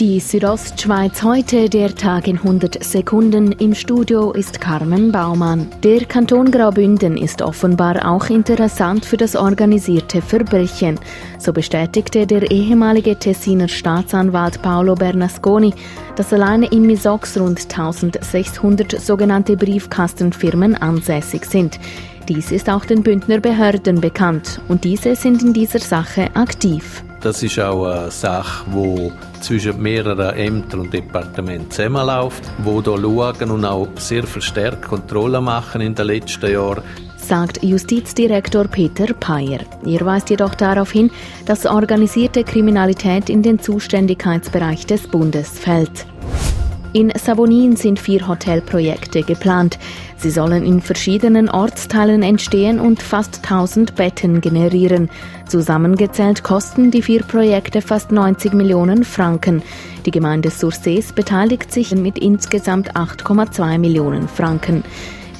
Die Südostschweiz heute, der Tag in 100 Sekunden. Im Studio ist Carmen Baumann. Der Kanton Graubünden ist offenbar auch interessant für das organisierte Verbrechen. So bestätigte der ehemalige Tessiner Staatsanwalt Paolo Bernasconi, dass alleine im Misox rund 1600 sogenannte Briefkastenfirmen ansässig sind. Dies ist auch den Bündner Behörden bekannt und diese sind in dieser Sache aktiv. Das ist auch eine Sache, die zwischen mehreren Ämtern und Departementen zusammenläuft, wo hier schauen und auch sehr verstärkt Kontrollen machen in den letzten Jahren sagt Justizdirektor Peter Peyer. Er weist jedoch darauf hin, dass organisierte Kriminalität in den Zuständigkeitsbereich des Bundes fällt. In Savonin sind vier Hotelprojekte geplant. Sie sollen in verschiedenen Ortsteilen entstehen und fast 1000 Betten generieren. Zusammengezählt kosten die vier Projekte fast 90 Millionen Franken. Die Gemeinde Sursees beteiligt sich mit insgesamt 8,2 Millionen Franken.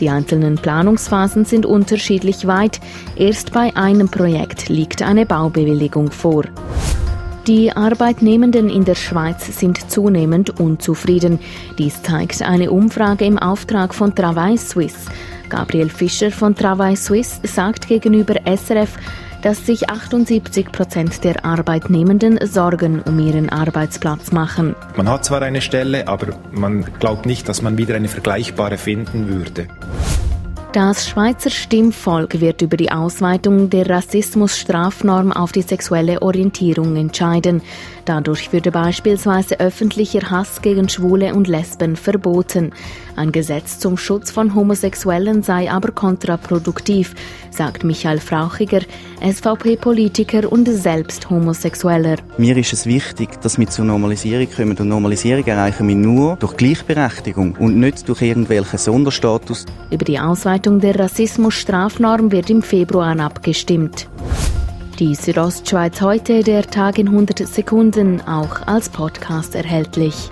Die einzelnen Planungsphasen sind unterschiedlich weit. Erst bei einem Projekt liegt eine Baubewilligung vor. Die Arbeitnehmenden in der Schweiz sind zunehmend unzufrieden. Dies zeigt eine Umfrage im Auftrag von Travail Suisse. Gabriel Fischer von Travail Suisse sagt gegenüber SRF, dass sich 78 Prozent der Arbeitnehmenden Sorgen um ihren Arbeitsplatz machen. Man hat zwar eine Stelle, aber man glaubt nicht, dass man wieder eine vergleichbare finden würde. Das Schweizer Stimmvolk wird über die Ausweitung der Rassismusstrafnorm auf die sexuelle Orientierung entscheiden. Dadurch würde beispielsweise öffentlicher Hass gegen Schwule und Lesben verboten. Ein Gesetz zum Schutz von Homosexuellen sei aber kontraproduktiv, sagt Michael Frauchiger, SVP-Politiker und selbst Homosexueller. Mir ist es wichtig, dass wir zur Normalisierung kommen. Und Normalisierung erreichen wir nur durch Gleichberechtigung und nicht durch irgendwelchen Sonderstatus. Über die Ausweitung der Rassismusstrafnorm wird im Februar abgestimmt. Die Südostschweiz heute, der Tag in 100 Sekunden, auch als Podcast erhältlich.